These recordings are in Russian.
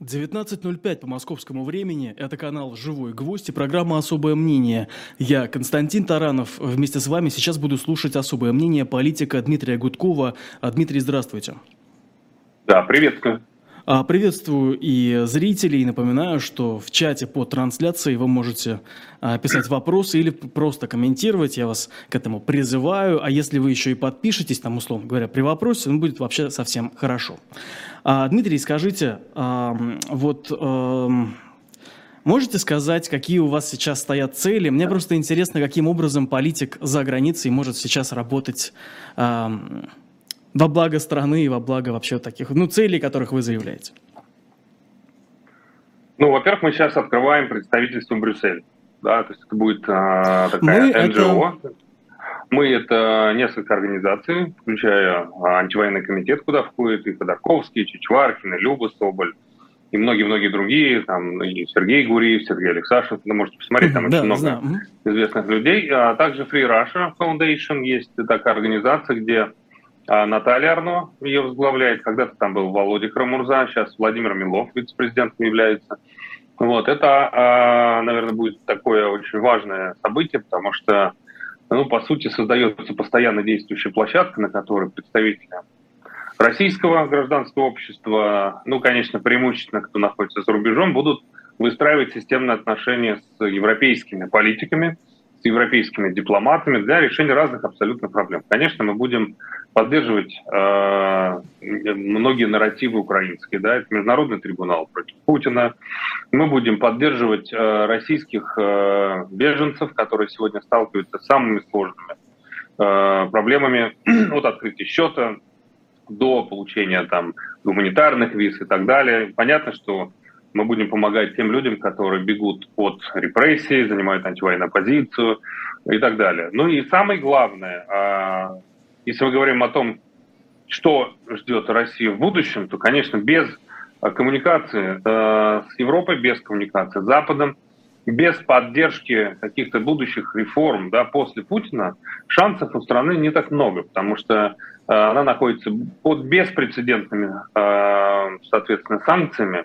19.05 по московскому времени. Это канал «Живой гвоздь» и программа «Особое мнение». Я, Константин Таранов, вместе с вами сейчас буду слушать особое мнение политика Дмитрия Гудкова. А, Дмитрий, здравствуйте. Да, приветствую. А, приветствую и зрителей. Напоминаю, что в чате по трансляции вы можете а, писать вопросы или просто комментировать. Я вас к этому призываю. А если вы еще и подпишетесь, там, условно говоря, при вопросе, ну, будет вообще совсем хорошо. А, Дмитрий, скажите, вот можете сказать, какие у вас сейчас стоят цели? Мне просто интересно, каким образом политик за границей может сейчас работать во благо страны и во благо вообще таких, ну, целей, которых вы заявляете? Ну, во-первых, мы сейчас открываем представительство в Брюсселе. Да, то есть это будет а, такая мы НГО. Это... Мы это несколько организаций, включая а, антивоенный комитет, куда входит и Ходорковский, и Чичваркин, и Люба Соболь, и многие-многие другие, там и Сергей Гуриев, Сергей Алексашев, вы можете посмотреть, там да, очень много знаю. известных людей. А также Free Russia Foundation есть такая организация, где Наталья Арно ее возглавляет. Когда-то там был Володя Крамурза, сейчас Владимир Милов вице-президентом является. Вот, это, а, наверное, будет такое очень важное событие, потому что, ну, по сути, создается постоянно действующая площадка, на которой представители российского гражданского общества, ну, конечно, преимущественно, кто находится за рубежом, будут выстраивать системные отношения с европейскими политиками, с европейскими дипломатами для решения разных абсолютно проблем. Конечно, мы будем поддерживать э, многие нарративы украинские, да, это международный трибунал против Путина. Мы будем поддерживать э, российских э, беженцев, которые сегодня сталкиваются с самыми сложными э, проблемами от открытия счета до получения там гуманитарных виз и так далее. Понятно, что мы будем помогать тем людям, которые бегут от репрессий, занимают антивоенную позицию и так далее. Ну и самое главное, а, если мы говорим о том, что ждет Россию в будущем, то, конечно, без коммуникации э, с Европой, без коммуникации с Западом, без поддержки каких-то будущих реформ да, после Путина, шансов у страны не так много, потому что она находится под беспрецедентными, соответственно, санкциями.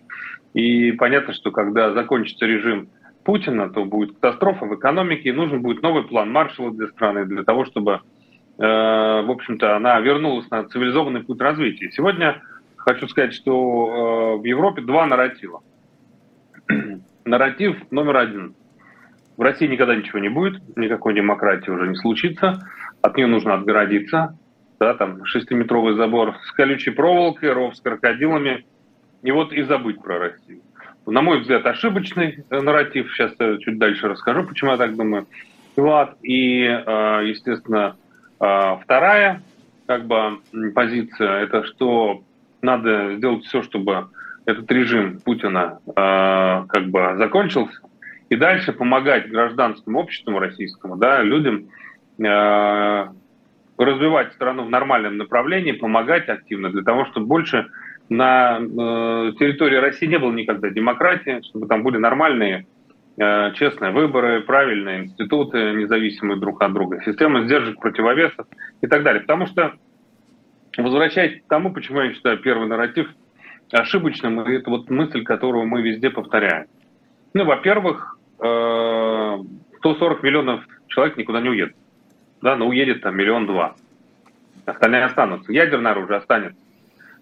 И понятно, что когда закончится режим Путина, то будет катастрофа в экономике, и нужен будет новый план Маршалла для страны, для того, чтобы, э, в общем-то, она вернулась на цивилизованный путь развития. Сегодня хочу сказать, что э, в Европе два нарратива. Нарратив номер один. В России никогда ничего не будет, никакой демократии уже не случится, от нее нужно отгородиться. Да, там шестиметровый забор с колючей проволокой, ров с крокодилами – и вот и забыть про Россию. На мой взгляд, ошибочный э, нарратив. Сейчас я чуть дальше расскажу, почему я так думаю. Вот. И, э, естественно, э, вторая как бы, позиция – это что надо сделать все, чтобы этот режим Путина как бы закончился, и дальше помогать гражданскому обществу российскому, да, людям развивать страну в нормальном направлении, помогать активно для того, чтобы больше на э, территории России не было никогда демократии, чтобы там были нормальные, э, честные выборы, правильные институты, независимые друг от друга, система сдержек, противовесов и так далее. Потому что, возвращаясь к тому, почему я считаю первый нарратив ошибочным, это вот мысль, которую мы везде повторяем. Ну, во-первых, э, 140 миллионов человек никуда не уедет. Да, но уедет там миллион-два. Остальные останутся. Ядерное оружие останется.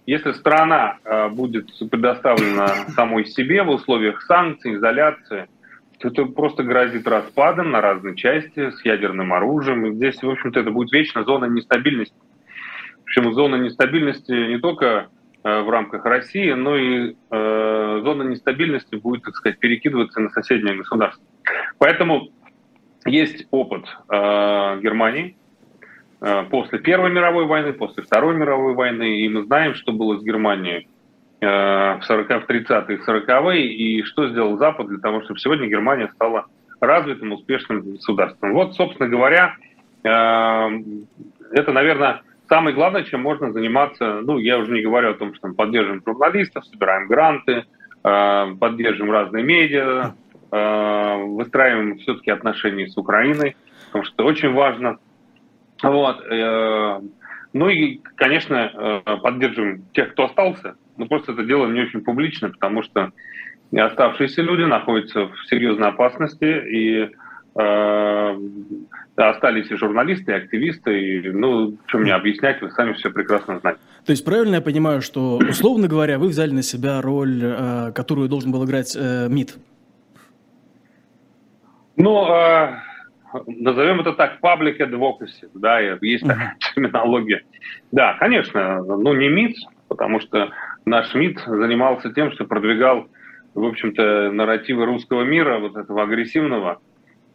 Если страна э, будет предоставлена самой себе в условиях санкций, изоляции, то это просто грозит распадом на разные части с ядерным оружием. И здесь, в общем-то, это будет вечно зона нестабильности. Причем зона нестабильности не только э, в рамках России, но и э, зона нестабильности будет, так сказать, перекидываться на соседнее государство. Поэтому есть опыт Германии, после Первой мировой войны, после Второй мировой войны, и мы знаем, что было с Германией э, в 40 в 30-е, 40-е, и что сделал Запад для того, чтобы сегодня Германия стала развитым, успешным государством. Вот, собственно говоря, э, это, наверное, самое главное, чем можно заниматься. Ну, я уже не говорю о том, что мы поддерживаем журналистов, собираем гранты, поддерживаем разные медиа, выстраиваем все-таки отношения с Украиной, потому что очень важно – вот. Э, ну и, конечно, э, поддерживаем тех, кто остался, но просто это делаем не очень публично, потому что оставшиеся люди находятся в серьезной опасности, и э, остались и журналисты, и активисты, и, ну, что мне объяснять, вы сами все прекрасно знаете. То есть правильно я понимаю, что, условно говоря, вы взяли на себя роль, э, которую должен был играть э, МИД? Ну, э, назовем это так, public advocacy, да, есть такая терминология. Да, конечно, ну не МИД, потому что наш МИД занимался тем, что продвигал, в общем-то, нарративы русского мира, вот этого агрессивного,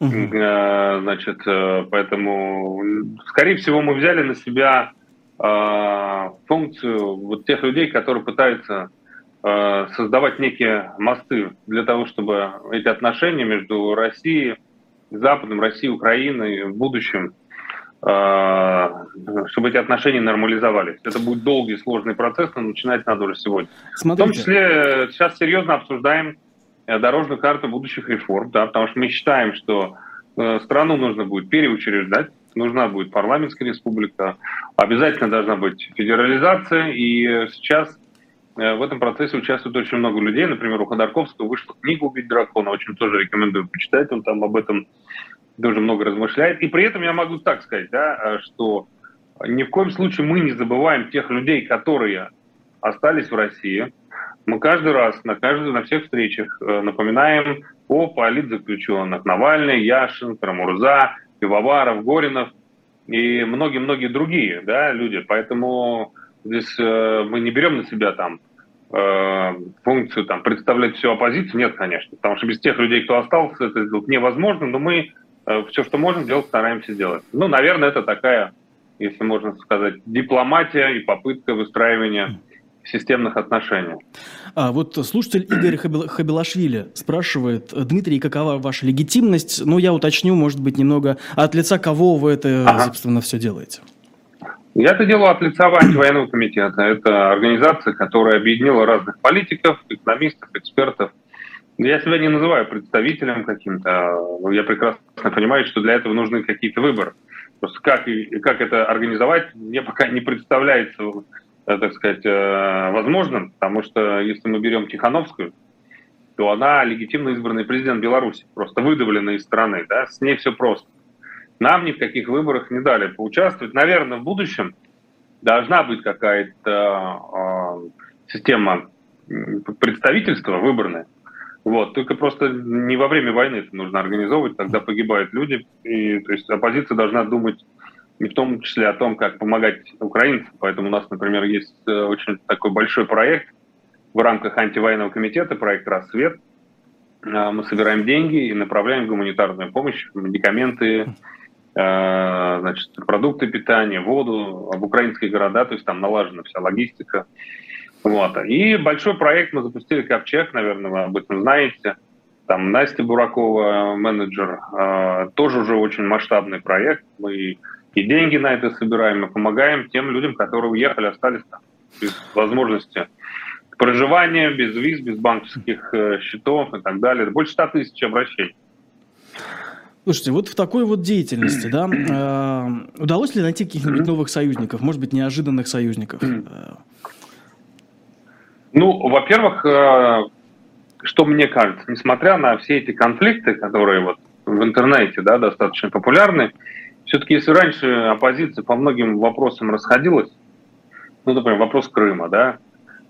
uh значит, э, поэтому, скорее всего, мы взяли на себя э, функцию вот тех людей, которые пытаются создавать некие мосты для того, чтобы эти отношения между Россией Западом, Россией, Украиной в будущем, э, чтобы эти отношения нормализовались. Это будет долгий, сложный процесс, но начинать надо уже сегодня. Смотрите. В том числе э, сейчас серьезно обсуждаем э, дорожную карту будущих реформ, да, потому что мы считаем, что страну нужно будет переучреждать, нужна будет парламентская республика, обязательно должна быть федерализация, и сейчас Э, в этом процессе участвует очень много людей. Например, у Ходорковского вышла книга «Убить дракона». Очень тоже рекомендую почитать. Он там об этом тоже много размышляет. И при этом я могу так сказать, да, э, что ни в коем случае мы не забываем тех людей, которые остались в России. Мы каждый раз, на, каждый, на всех встречах э, напоминаем о политзаключенных. Навальный, Яшин, Карамурза, Пивоваров, Горинов и многие-многие другие да, люди. Поэтому здесь мы не берем на себя там э, функцию там, представлять всю оппозицию, нет, конечно. Потому что без тех людей, кто остался, это сделать невозможно, но мы э, все, что можем делать, стараемся делать. Ну, наверное, это такая, если можно сказать, дипломатия и попытка выстраивания системных отношений. А вот слушатель Игорь Хабилашвили спрашивает, Дмитрий, какова ваша легитимность? Ну, я уточню, может быть, немного, от лица кого вы это, ага. собственно, все делаете? Я это делаю от лица антивоенного комитета. Это организация, которая объединила разных политиков, экономистов, экспертов. Я себя не называю представителем каким-то. Я прекрасно понимаю, что для этого нужны какие-то выборы. Просто как, как это организовать, мне пока не представляется, э, так сказать, э, возможным, потому что если мы берем Тихановскую, то она легитимно избранный президент Беларуси, просто выдавленная из страны, да, с ней все просто. Нам ни в каких выборах не дали поучаствовать. Наверное, в будущем должна быть какая-то э, система представительства выборная. Вот. Только просто не во время войны это нужно организовывать, тогда погибают люди. И, то есть оппозиция должна думать не в том числе о том, как помогать украинцам. Поэтому у нас, например, есть э, очень такой большой проект в рамках антивоенного комитета, проект «Рассвет». Э, мы собираем деньги и направляем гуманитарную помощь, медикаменты, значит, продукты питания, воду, об украинские города, то есть там налажена вся логистика. Вот. И большой проект мы запустили «Ковчег», наверное, вы об этом знаете. Там Настя Буракова, менеджер, э, тоже уже очень масштабный проект. Мы и деньги на это собираем, и помогаем тем людям, которые уехали, остались там без возможности проживания, без виз, без банковских э, счетов и так далее. Больше 100 тысяч обращений. Слушайте, вот в такой вот деятельности, да, э, удалось ли найти каких-нибудь новых союзников, может быть, неожиданных союзников? Ну, во-первых, э, что мне кажется, несмотря на все эти конфликты, которые вот в интернете, да, достаточно популярны, все-таки если раньше оппозиция по многим вопросам расходилась, ну, например, вопрос Крыма, да,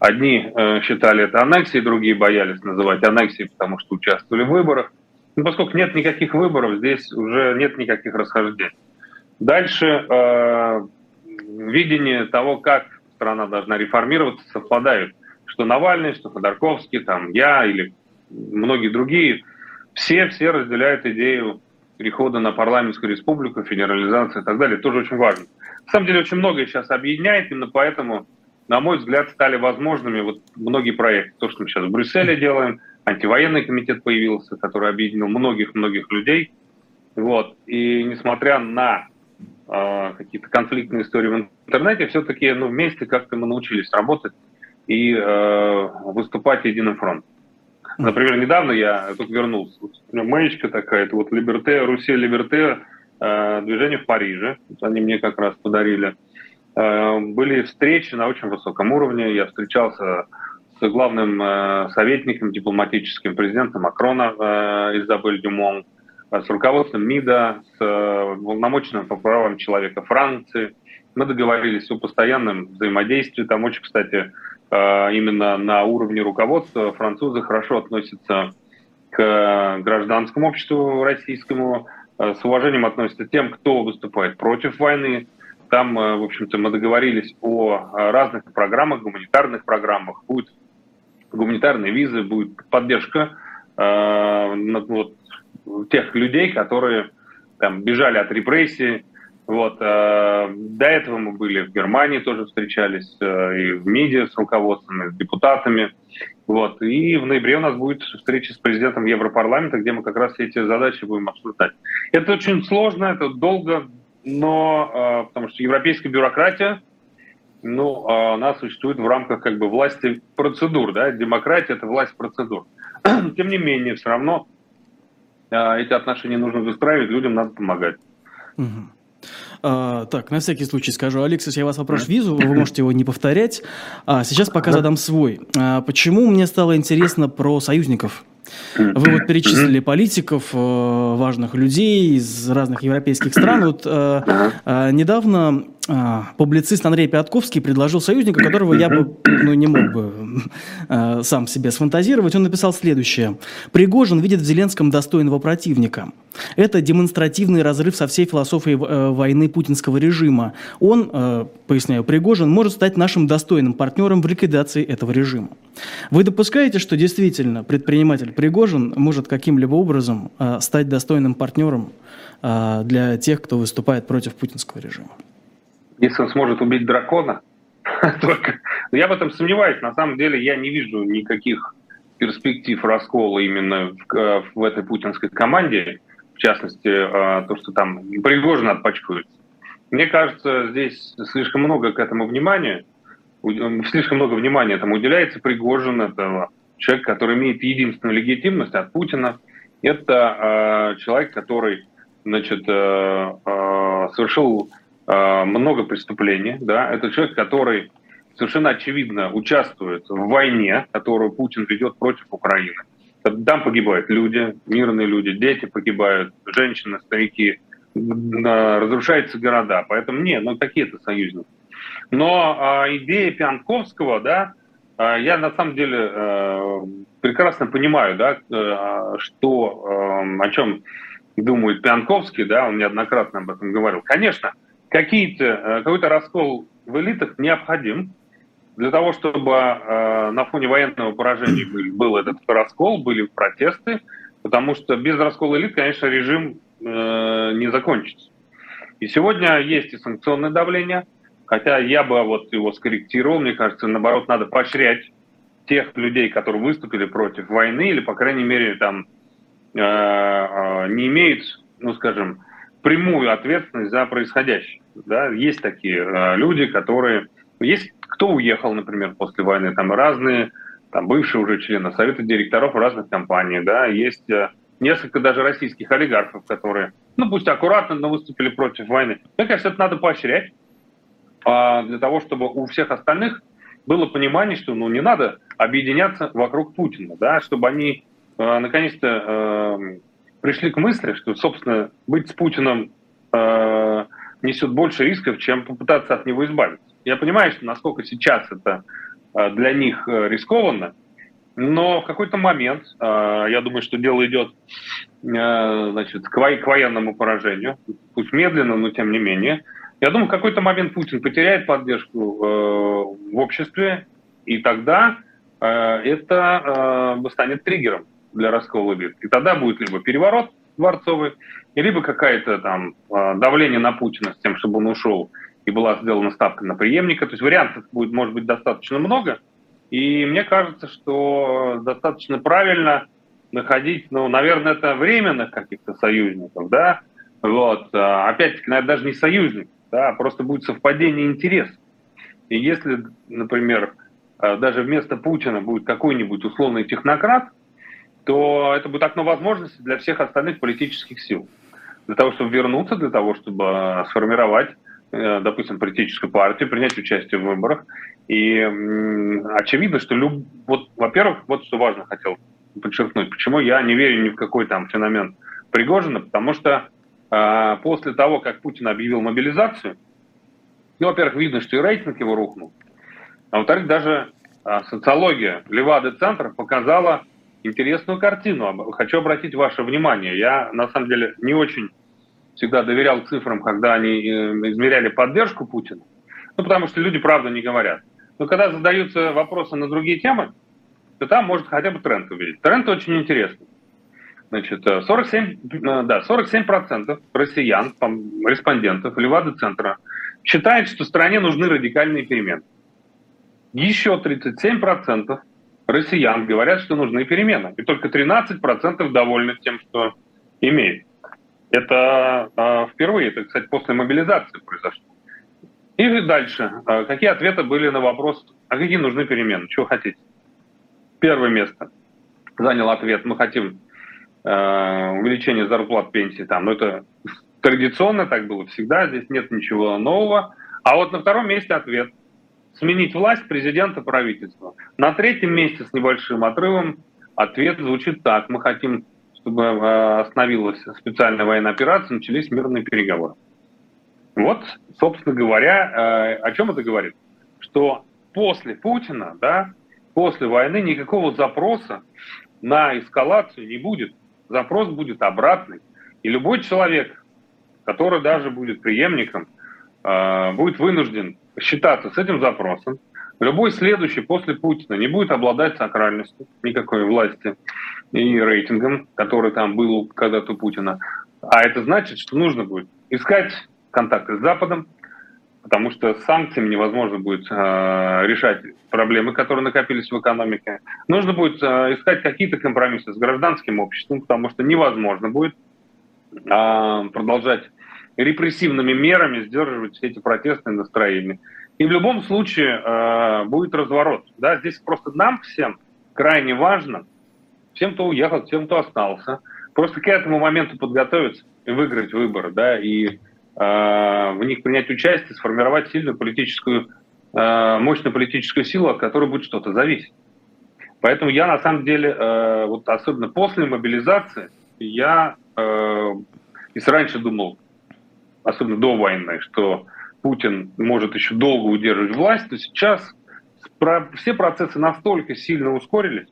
одни э, считали это аннексией, другие боялись называть аннексией, потому что участвовали в выборах, ну, поскольку нет никаких выборов, здесь уже нет никаких расхождений. Дальше э, видение того, как страна должна реформироваться, совпадают. Что Навальный, что Ходорковский, там, я или многие другие, все-все разделяют идею перехода на парламентскую республику, федерализацию и так далее. Тоже очень важно. На самом деле очень многое сейчас объединяет, именно поэтому, на мой взгляд, стали возможными вот многие проекты. То, что мы сейчас в Брюсселе делаем, антивоенный комитет появился, который объединил многих-многих людей. Вот. И несмотря на э, какие-то конфликтные истории в интернете, все-таки ну, вместе как-то мы научились работать и э, выступать единым фронтом. Например, недавно я тут вернулся. Маечка такая, это вот Либерте, Руси Либерте, э, движение в Париже. Они мне как раз подарили. были встречи на очень высоком уровне. Я встречался с главным советником дипломатическим президента Макрона Изабель Дюмон, с руководством МИДа, с полномоченным по правам человека Франции. Мы договорились о постоянном взаимодействии. Там очень, кстати, именно на уровне руководства французы хорошо относятся к гражданскому обществу российскому, Э, с уважением относятся к тем, кто выступает против войны. Там, э, в общем-то, мы договорились о э, разных программах, гуманитарных программах. Будут гуманитарные визы, будет поддержка э, вот, тех людей, которые там, бежали от репрессий. Вот, э, до этого мы были в Германии, тоже встречались э, и в МИДе с руководством, с депутатами. Вот. И в ноябре у нас будет встреча с президентом Европарламента, где мы как раз эти задачи будем обсуждать. Это очень сложно, это долго, но э, потому что европейская бюрократия, ну, э, она существует в рамках как бы власти процедур, да, демократия это власть процедур. Тем не менее, все равно э, эти отношения нужно выстраивать, людям надо помогать. Угу. А, так, на всякий случай скажу, Алекс, если я вас попрошу визу, вы можете его не повторять. А, сейчас пока задам свой. А, почему мне стало интересно про союзников? Вы вот перечислили политиков, э, важных людей из разных европейских стран. Вот э, э, недавно публицист Андрей Пятковский предложил союзника, которого я бы ну, не мог бы сам себе сфантазировать. Он написал следующее. «Пригожин видит в Зеленском достойного противника. Это демонстративный разрыв со всей философией войны путинского режима. Он, поясняю, Пригожин может стать нашим достойным партнером в ликвидации этого режима». Вы допускаете, что действительно предприниматель Пригожин может каким-либо образом э, стать достойным партнером э, для тех, кто выступает против путинского режима? Если он сможет убить дракона, только... Я в этом сомневаюсь. На самом деле я не вижу никаких перспектив раскола именно в, э, в этой путинской команде, в частности, э, то, что там Пригожин отпачкуется. Мне кажется, здесь слишком много к этому внимания, слишком много внимания этому уделяется Пригожин, этого человек, который имеет единственную легитимность от Путина. Это э, человек, который значит, э, э, совершил э, много преступлений. Да? Это человек, который совершенно очевидно участвует в войне, которую Путин ведет против Украины. Там погибают люди, мирные люди, дети погибают, женщины, старики, разрушаются города. Поэтому нет, ну какие-то союзники. Но э, идея Пианковского, да, а, я на самом деле э, прекрасно понимаю, да, э, что, э, о чем думает Пианковский, да, он неоднократно об этом говорил. Конечно, какие-то, какой-то раскол в элитах необходим для того, чтобы на фоне военного поражения был, был этот раскол, были протесты, потому что без раскола элит, конечно, режим не закончится. И сегодня есть и санкционное давление – Хотя я бы вот его скорректировал, мне кажется, наоборот, надо поощрять тех людей, которые выступили против войны, или, по крайней мере, там э, э, не имеют, ну, скажем, прямую ответственность за происходящее. Да? Есть такие э, люди, которые... Есть кто уехал, например, после войны, там разные, там бывшие уже члены совета директоров разных компаний, да, есть э, несколько даже российских олигархов, которые, ну, пусть аккуратно, но выступили против войны. Мне кажется, это надо поощрять, а для того, чтобы у всех остальных было понимание, что ну, не надо объединяться вокруг Путина, да, чтобы они э, наконец-то э, пришли к мысли, что, собственно, быть с Путиным э, несет больше рисков, чем попытаться от него избавиться. Я понимаю, что насколько сейчас это э, для них э, рискованно, но в какой-то момент, э, я думаю, что дело идет э, значит, к, к военному поражению, пусть медленно, но тем не менее, я думаю, в какой-то момент Путин потеряет поддержку э, в обществе, и тогда э, это э, станет триггером для раскола элит. И тогда будет либо переворот дворцовый, либо какое-то там э, давление на Путина с тем, чтобы он ушел, и была сделана ставка на преемника. То есть вариантов будет, может быть, достаточно много. И мне кажется, что достаточно правильно находить, ну, наверное, это временных каких-то союзников, да, вот, а, опять-таки, наверное, даже не союзников, да, просто будет совпадение интересов. И если, например, даже вместо Путина будет какой-нибудь условный технократ, то это будет окно возможностей для всех остальных политических сил. Для того, чтобы вернуться, для того, чтобы э, сформировать э, допустим, политическую партию, принять участие в выборах. И очевидно, что, люб... вот, во-первых, вот что важно хотел подчеркнуть, почему я не верю ни в какой там феномен Пригожина, потому что э, после того, как Путин объявил мобилизацию, ну, во-первых, видно, что и рейтинг его рухнул, а во-вторых, даже э, социология Левады-центра показала интересную картину. Хочу обратить ваше внимание. Я, на самом деле, не очень всегда доверял цифрам, когда они э, измеряли поддержку Путина. Ну, потому что люди, правда, не говорят. Но когда задаются вопросы на другие темы, то там может хотя бы тренд увидеть. Тренд очень интересный. Значит, 47, э, э, да, 47% россиян, респондентов Левада-центра считают, что стране нужны радикальные перемены. Еще 37% россиян говорят, что нужны перемены. И только 13% довольны тем, что имеют. Это э, впервые, это, кстати, после мобилизации произошло. И дальше. Э, какие ответы были на вопрос, а какие нужны перемены? Чего хотите? Первое место занял ответ, мы хотим э, увеличения зарплат, пенсии. Там. Но это традиционно так было всегда, здесь нет ничего нового. А вот на втором месте ответ сменить власть президента правительства. На третьем месте с небольшим отрывом ответ звучит так. Мы хотим, чтобы э, остановилась специальная военная операция, начались мирные переговоры. Вот, собственно говоря, э, о чем это говорит? Что после Путина, да, после войны никакого запроса на эскалацию не будет. Запрос будет обратный. И любой человек, который даже будет преемником, э, будет вынужден считаться с этим запросом. Любой следующий после Путина не будет обладать сакральностью никакой власти и рейтингом, который там был когда-то у Путина. А это значит, что нужно будет искать контакты с Западом, потому что с санкциями невозможно будет э, решать проблемы, которые накопились в экономике. Нужно будет э, искать какие-то компромиссы с гражданским обществом, потому что невозможно будет э, продолжать репрессивными мерами сдерживать все эти протестные настроения. И в любом случае э, будет разворот. Да? Здесь просто нам всем крайне важно, всем, кто уехал, всем, кто остался, просто к этому моменту подготовиться и выиграть выборы, да, и э, в них принять участие, сформировать сильную политическую, э, мощную политическую силу, от которой будет что-то зависеть. Поэтому я на самом деле, э, вот особенно после мобилизации, я э, если раньше думал, особенно до войны, что Путин может еще долго удерживать власть, то сейчас все процессы настолько сильно ускорились.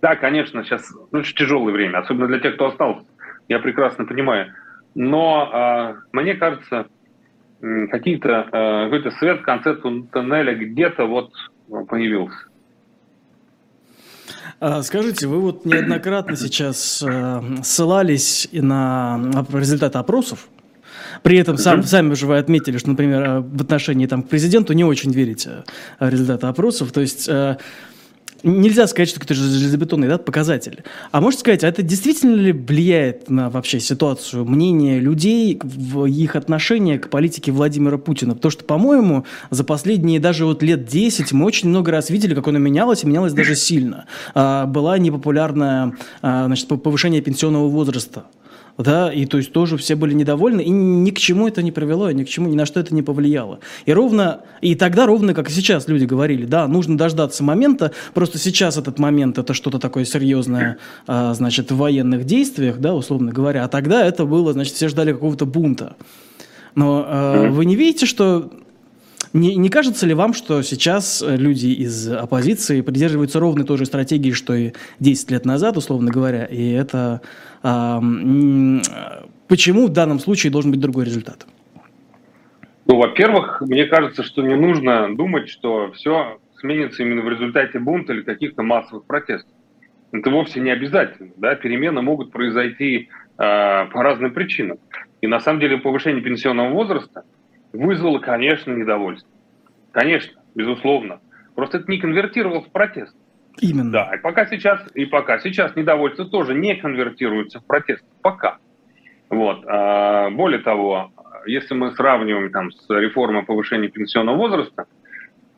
Да, конечно, сейчас ну, очень тяжелое время, особенно для тех, кто остался. Я прекрасно понимаю. Но э, мне кажется, какие-то, э, какой-то свет в конце туннеля где-то вот появился. А, скажите, вы вот неоднократно сейчас ссылались на результаты опросов при этом сам, сами же вы отметили, что, например, э, в отношении там, к президенту не очень верите э, результаты опросов. То есть э, нельзя сказать, что это железобетонный да, показатель. А можете сказать, а это действительно ли влияет на вообще ситуацию, мнение людей, в их отношение к политике Владимира Путина? Потому что, по-моему, за последние даже вот лет 10 мы очень много раз видели, как оно менялось, и менялось даже сильно. А, была непопулярная а, значит, повышение пенсионного возраста да, и то есть тоже все были недовольны, и ни к чему это не привело, ни к чему, ни на что это не повлияло. И ровно, и тогда ровно, как и сейчас люди говорили, да, нужно дождаться момента, просто сейчас этот момент, это что-то такое серьезное, а, значит, в военных действиях, да, условно говоря, а тогда это было, значит, все ждали какого-то бунта. Но а, вы не видите, что не, не кажется ли вам, что сейчас люди из оппозиции придерживаются ровно той же стратегии, что и 10 лет назад, условно говоря, и это Почему в данном случае должен быть другой результат? Ну, во-первых, мне кажется, что не нужно думать, что все сменится именно в результате бунта или каких-то массовых протестов. Это вовсе не обязательно. Да? Перемены могут произойти э, по разным причинам. И на самом деле повышение пенсионного возраста вызвало, конечно, недовольство. Конечно, безусловно. Просто это не конвертировалось в протест. Именно. Да, и пока сейчас, и пока сейчас недовольство тоже не конвертируется в протест. Пока. Вот. А, более того, если мы сравниваем там с реформой повышения пенсионного возраста,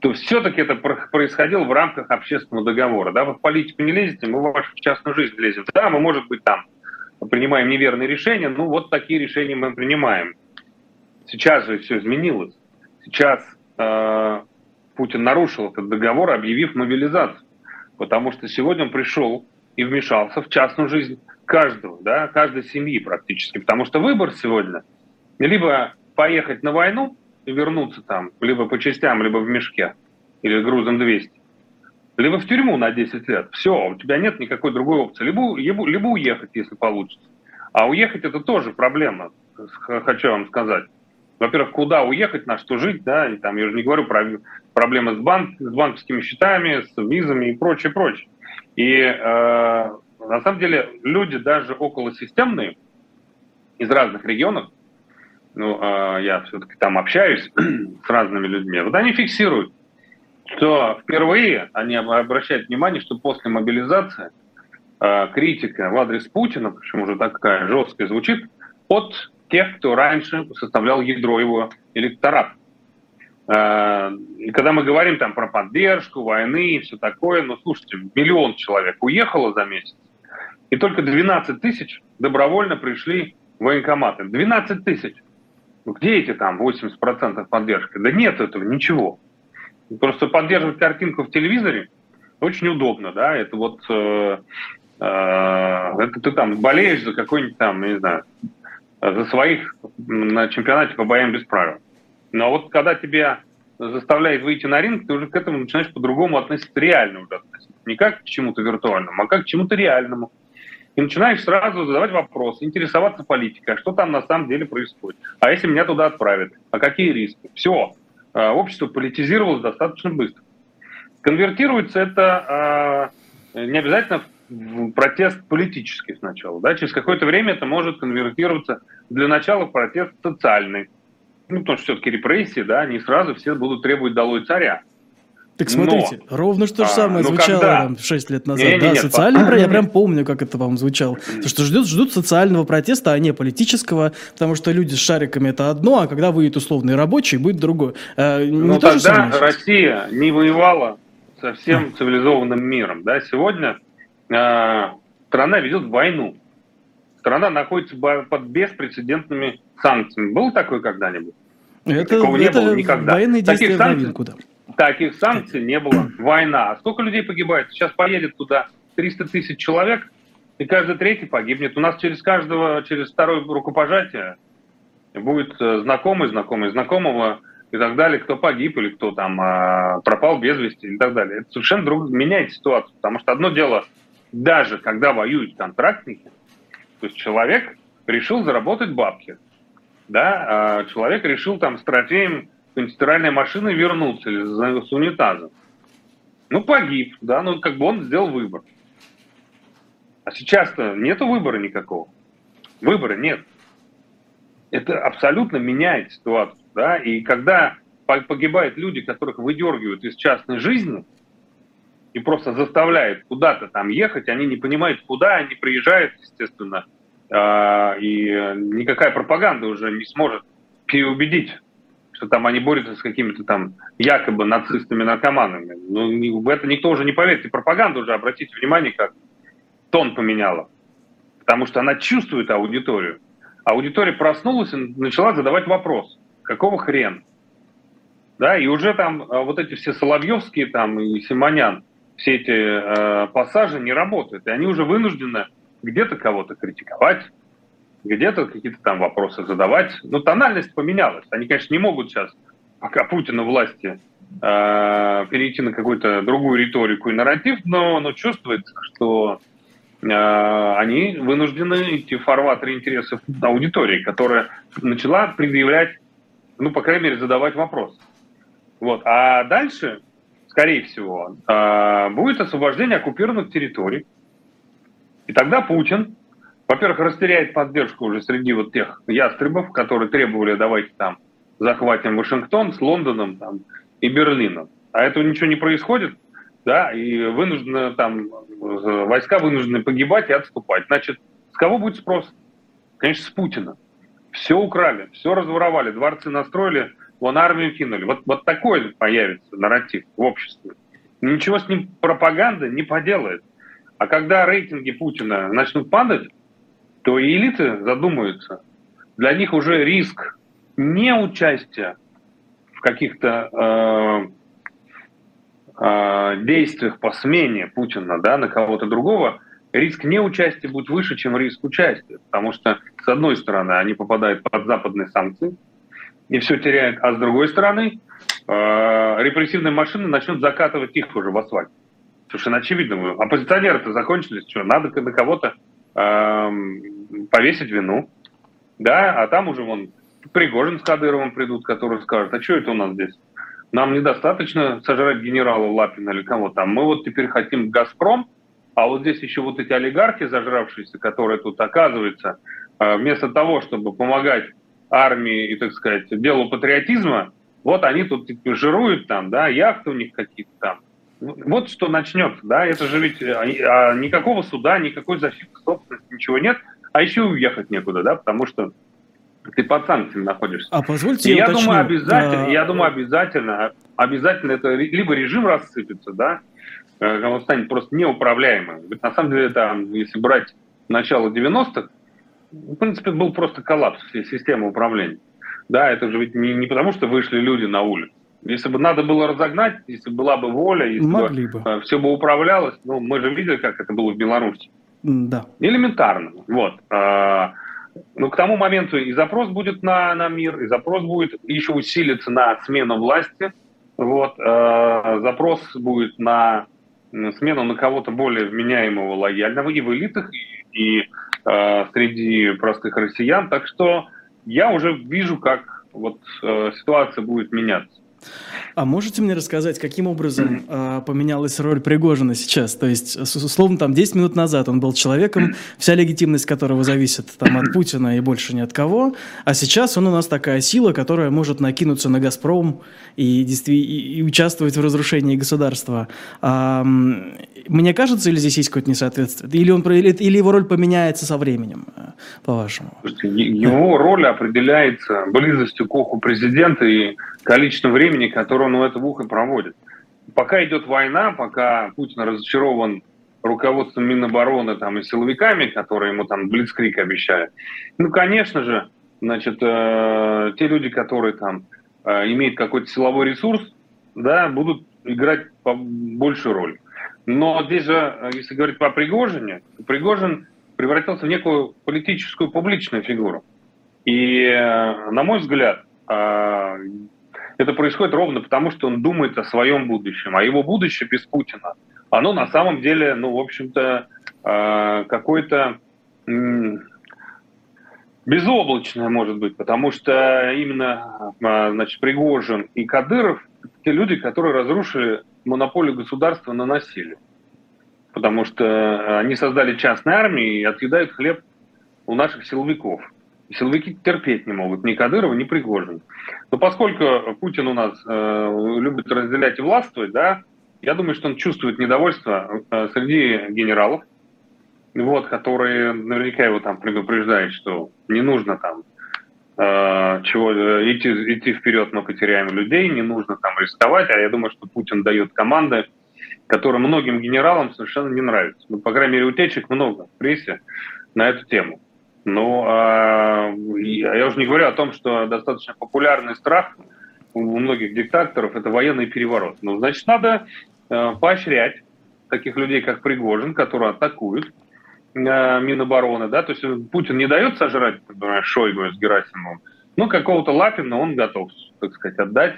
то все-таки это происходило в рамках общественного договора. Да, вы в политику не лезете, мы в вашу частную жизнь лезем. Да, мы, может быть, там принимаем неверные решения, ну вот такие решения мы принимаем. Сейчас же все изменилось. Сейчас э, Путин нарушил этот договор, объявив мобилизацию. Потому что сегодня он пришел и вмешался в частную жизнь каждого, да, каждой семьи практически. Потому что выбор сегодня либо поехать на войну и вернуться там, либо по частям, либо в мешке, или грузом 200, либо в тюрьму на 10 лет. Все, у тебя нет никакой другой опции. Либо, либо, либо уехать, если получится. А уехать это тоже проблема, хочу вам сказать. Во-первых, куда уехать, на что жить, да, и там я уже не говорю про проблемы с, банк, с банковскими счетами, с визами и прочее, прочее. И э, на самом деле люди даже околосистемные из разных регионов, ну, э, я все-таки там общаюсь с разными людьми, вот они фиксируют, что впервые они обращают внимание, что после мобилизации э, критика в адрес Путина, причем уже такая жесткая звучит, от тех, кто раньше составлял ядро его электората. Э, и когда мы говорим там про поддержку войны и все такое, ну, слушайте, миллион человек уехало за месяц, и только 12 тысяч добровольно пришли в военкоматы. 12 тысяч. Ну, где эти там 80% поддержки? Да нет этого, ничего. Просто поддерживать картинку в телевизоре очень удобно, да, это вот э, э, это ты там болеешь за какой-нибудь там, не знаю, за своих на чемпионате по боям без правил. Но вот когда тебя заставляет выйти на ринг, ты уже к этому начинаешь по-другому относиться, реально уже относиться. Не как к чему-то виртуальному, а как к чему-то реальному. И начинаешь сразу задавать вопросы, интересоваться политикой, а что там на самом деле происходит. А если меня туда отправят? А какие риски? Все. А, общество политизировалось достаточно быстро. Конвертируется это э, не обязательно в протест политический сначала. Да? Через какое-то время это может конвертироваться для начала в протест социальный. Ну, потому что все-таки репрессии, да, не сразу все будут требовать долой царя. Так смотрите, но, ровно что же а, самое а, звучало когда... там 6 лет назад. Не, не, да, нет, социальный по... я прям помню, как это вам звучало. То, что ждут, ждут социального протеста, а не политического, потому что люди с шариками это одно, а когда выйдет условный рабочий, будет другое. А, не ну, то тогда же Россия не воевала со всем цивилизованным миром. Да? Сегодня страна ведет войну. Страна находится под беспрецедентными санкциями. Был такой когда-нибудь? Это, Такого это не было никогда. Военные действия Таких санкций, куда? Таких санкций не было. Война. А сколько людей погибает? Сейчас поедет туда 300 тысяч человек, и каждый третий погибнет. У нас через каждого, через второе рукопожатие будет э, знакомый, знакомый, знакомого и так далее, кто погиб или кто там а, пропал без вести и так далее. Это совершенно друг, меняет ситуацию, потому что одно дело, даже когда воюют контрактники, то есть человек решил заработать бабки, да, а человек решил там с трофеем стиральной машины вернуться или с унитазом. Ну, погиб, да, ну, как бы он сделал выбор. А сейчас-то нету выбора никакого. Выбора нет. Это абсолютно меняет ситуацию, да, и когда погибают люди, которых выдергивают из частной жизни и просто заставляют куда-то там ехать, они не понимают, куда они приезжают, естественно, а, и никакая пропаганда уже не сможет переубедить, что там они борются с какими-то там якобы нацистами-наркоманами. Ну, в это никто уже не поверит. И пропаганда уже, обратите внимание, как тон поменяла. Потому что она чувствует аудиторию. Аудитория проснулась и начала задавать вопрос. Какого хрена? Да, и уже там а, вот эти все Соловьевские там и Симонян, все эти э, пассажи не работают. И они уже вынуждены где-то кого-то критиковать, где-то какие-то там вопросы задавать. Но тональность поменялась. Они, конечно, не могут сейчас, пока Путин у власти, э, перейти на какую-то другую риторику и нарратив, но, но чувствуется, что э, они вынуждены идти в фарватере интересов аудитории, которая начала предъявлять, ну, по крайней мере, задавать вопросы. Вот. А дальше, скорее всего, э, будет освобождение оккупированных территорий, и тогда Путин, во-первых, растеряет поддержку уже среди вот тех ястребов, которые требовали, давайте там захватим Вашингтон с Лондоном там, и Берлином. А этого ничего не происходит, да, и вынуждены там, войска вынуждены погибать и отступать. Значит, с кого будет спрос? Конечно, с Путина. Все украли, все разворовали, дворцы настроили, вон армию кинули. Вот, вот такой появится нарратив в обществе. Ничего с ним пропаганда не поделает. А когда рейтинги Путина начнут падать, то и элиты задумаются. Для них уже риск неучастия в каких-то э, э, действиях по смене Путина да, на кого-то другого, риск неучастия будет выше, чем риск участия. Потому что, с одной стороны, они попадают под западные санкции и все теряют, а с другой стороны, э, репрессивная машина начнет закатывать их уже в асфальт. Ну, очевидно, оппозиционеры-то закончились, что надо на кого-то э, повесить вину, да, а там уже вон Пригожин с Кадыровым придут, которые скажут, а что это у нас здесь? Нам недостаточно сожрать генерала Лапина или кого там. Мы вот теперь хотим «Газпром», а вот здесь еще вот эти олигархи зажравшиеся, которые тут оказываются, э, вместо того, чтобы помогать армии и, так сказать, делу патриотизма, вот они тут типа, жируют там, да, яхты у них какие-то там. Вот что начнется, да, это же ведь а, а никакого суда, никакой защиты собственности, ничего нет, а еще уехать некуда, да, потому что ты под санкциями находишься. А позвольте, я, я думаю, обязательно, а... я думаю, обязательно, обязательно это либо режим рассыпется, да, э, он станет просто неуправляемым. Ведь на самом деле, там, если брать начало 90-х, в принципе, был просто коллапс всей системы управления. Да, это же ведь не, не потому, что вышли люди на улицу. Если бы надо было разогнать, если была бы воля, если Могли бы, бы. Э, все бы управлялось, ну, мы же видели, как это было в Беларуси. Да. Элементарно. Вот. А, ну, к тому моменту и запрос будет на, на мир, и запрос будет еще усилиться на смену власти. Вот. А, запрос будет на смену на кого-то более вменяемого, лояльного и в элитах, и, и э, среди простых россиян. Так что я уже вижу, как вот э, ситуация будет меняться. А можете мне рассказать, каким образом э, поменялась роль Пригожина сейчас? То есть, условно, там 10 минут назад он был человеком, вся легитимность которого зависит там, от Путина и больше ни от кого, а сейчас он у нас такая сила, которая может накинуться на «Газпром» и, и, и участвовать в разрушении государства. А, мне кажется, или здесь есть какое-то несоответствие? Или, он, или, или его роль поменяется со временем, э, по-вашему? Его роль определяется близостью к уху президента и количеством времени, которое он в это ухо проводит. Пока идет война, пока Путин разочарован руководством Минобороны там, и силовиками, которые ему там блицкрик обещают, ну, конечно же, значит, э, те люди, которые там э, имеют какой-то силовой ресурс, да, будут играть большую роль. Но здесь же, э, если говорить по Пригожине, Пригожин превратился в некую политическую публичную фигуру. И, э, на мой взгляд, э, это происходит ровно потому, что он думает о своем будущем, а его будущее без Путина, оно на самом деле, ну, в общем-то, э, какое-то безоблачное, может быть, потому что именно, э, значит, Пригожин и Кадыров – те люди, которые разрушили монополию государства на насилие. Потому что они создали частные армии и отъедают хлеб у наших силовиков – силовики терпеть не могут ни Кадырова, ни Пригожина. Но поскольку Путин у нас э, любит разделять и властвовать, да, я думаю, что он чувствует недовольство э, среди генералов, вот, которые наверняка его там предупреждают, что не нужно там э, чего э, идти, идти вперед, мы потеряем людей, не нужно там рисковать, а я думаю, что Путин дает команды, которые многим генералам совершенно не нравятся. Ну, по крайней мере, утечек много в прессе на эту тему. Ну, а, я уже не говорю о том, что достаточно популярный страх у многих диктаторов – это военный переворот. Ну, значит, надо э, поощрять таких людей, как Пригожин, которые атакуют э, Минобороны, да, то есть Путин не дает сожрать, например, Шойгу с Герасимовым, ну, какого-то Лапина он готов, так сказать, отдать,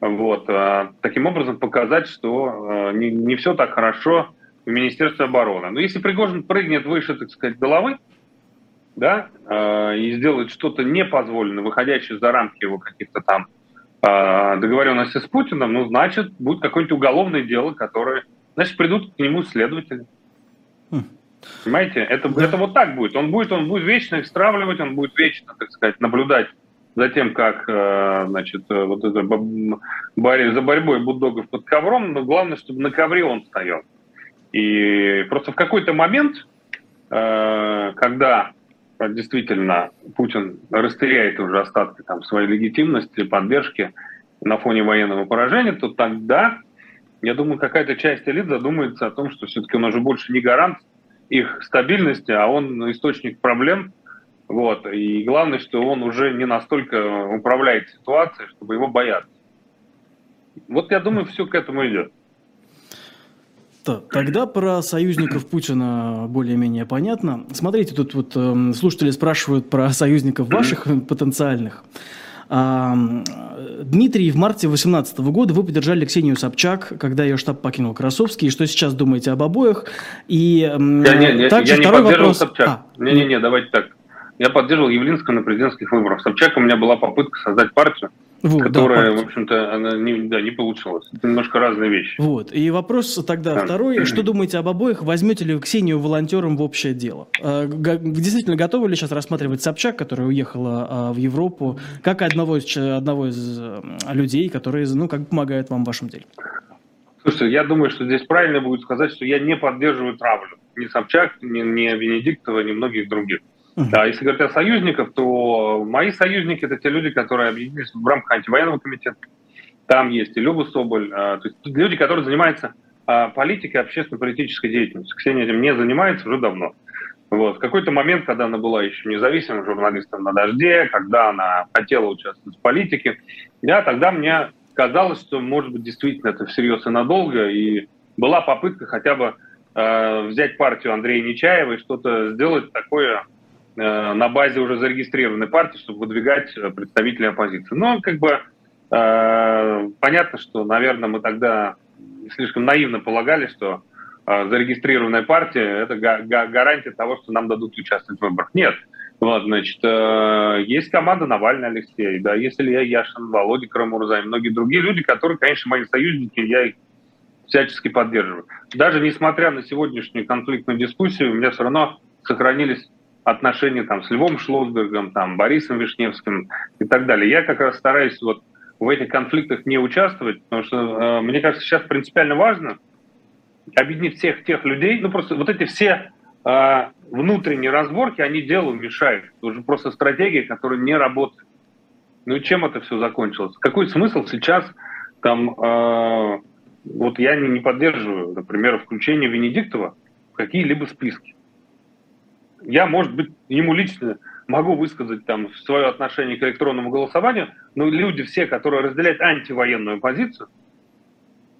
вот, а, таким образом показать, что э, не, не все так хорошо в Министерстве обороны. Но если Пригожин прыгнет выше, так сказать, головы, да, э, и сделать что-то непозволенное, выходящее за рамки его каких-то там э, договоренностей с Путиным, ну, значит, будет какое-нибудь уголовное дело, которое, значит, придут к нему следователи. Хм. Понимаете, это, да. это вот так будет. Он будет, он будет вечно их стравливать, он будет вечно, так сказать, наблюдать за тем, как, э, значит, вот это борь, за борьбой Буддогов под ковром, но главное, чтобы на ковре он стоял. И просто в какой-то момент, э, когда действительно Путин растеряет уже остатки там, своей легитимности, поддержки на фоне военного поражения, то тогда, я думаю, какая-то часть элит задумается о том, что все-таки он уже больше не гарант их стабильности, а он источник проблем Вот. И главное, что он уже не настолько управляет ситуацией, чтобы его бояться. Вот я думаю, все к этому идет. Тогда про союзников Путина более-менее понятно. Смотрите, тут вот э, слушатели спрашивают про союзников ваших потенциальных. А, Дмитрий, в марте 2018 года вы поддержали Ксению Собчак, когда ее штаб покинул Красовский. И что сейчас думаете об обоих? И я, не, также я не поддерживал вопрос... Собчак. А, Не-не-не, давайте так. Я поддерживал Явлинского на президентских выборах. Собчак у меня была попытка создать партию. Вот, которая, да, в общем-то, она не, да, не получилась. Это немножко разные вещи. Вот. И вопрос тогда да. второй. Что думаете об обоих? Возьмете ли вы Ксению волонтером в общее дело? А, действительно готовы ли сейчас рассматривать Собчак, которая уехала а, в Европу, как одного из, одного из людей, которые ну, как помогают вам в вашем деле? Слушайте, я думаю, что здесь правильно будет сказать, что я не поддерживаю травлю. Ни Собчак, ни, ни Венедиктова, ни многих других. Да, если говорить о союзниках, то мои союзники – это те люди, которые объединились в рамках антивоенного комитета. Там есть и Люба Соболь, а, то есть люди, которые занимаются а, политикой, общественно-политической деятельностью. Ксения этим не занимается уже давно. Вот. В какой-то момент, когда она была еще независимым журналистом на «Дожде», когда она хотела участвовать в политике, я тогда мне казалось, что, может быть, действительно это всерьез и надолго, и была попытка хотя бы э, взять партию Андрея Нечаева и что-то сделать такое на базе уже зарегистрированной партии, чтобы выдвигать э, представителей оппозиции. Но как бы э, понятно, что, наверное, мы тогда слишком наивно полагали, что зарегистрированная партия – это гарантия того, что нам дадут участвовать в выборах. Нет. Вот, значит, есть команда Навальный Алексей, да, есть Илья Яшин, Володя Крамурза и многие другие люди, которые, конечно, мои союзники, я их всячески поддерживаю. Даже несмотря на сегодняшнюю конфликтную дискуссию, у меня все равно сохранились отношения там с Львом Шлосбергом, там, Борисом Вишневским и так далее. Я как раз стараюсь вот в этих конфликтах не участвовать, потому что, э, мне кажется, сейчас принципиально важно объединить всех тех людей, ну просто вот эти все э, внутренние разборки, они делу мешают. Это уже просто стратегия, которая не работает. Ну и чем это все закончилось? Какой смысл сейчас там, э, вот я не, не поддерживаю, например, включение Венедиктова в какие-либо списки я, может быть, ему лично могу высказать там свое отношение к электронному голосованию, но люди все, которые разделяют антивоенную позицию,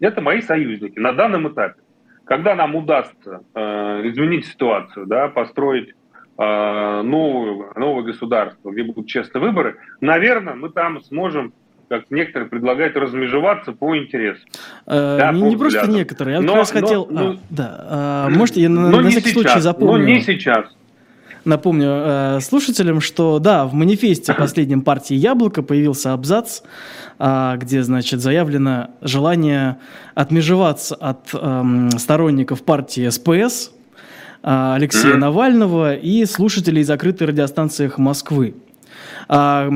это мои союзники на данном этапе. Когда нам удастся э, изменить ситуацию, да, построить э, новую, новое государство, где будут честные выборы, наверное, мы там сможем как некоторые предлагают, размежеваться по интересам. Э, да, не, по просто некоторые, я но, как раз но, хотел... Но, а, да, а, может, я на, на всякий сейчас, случай запомню. Но не сейчас. Напомню э, слушателям, что да, в манифесте последнем партии «Яблоко» появился абзац, э, где, значит, заявлено желание отмежеваться от э, сторонников партии СПС, э, Алексея. Навального и слушателей закрытой радиостанциях Москвы. А,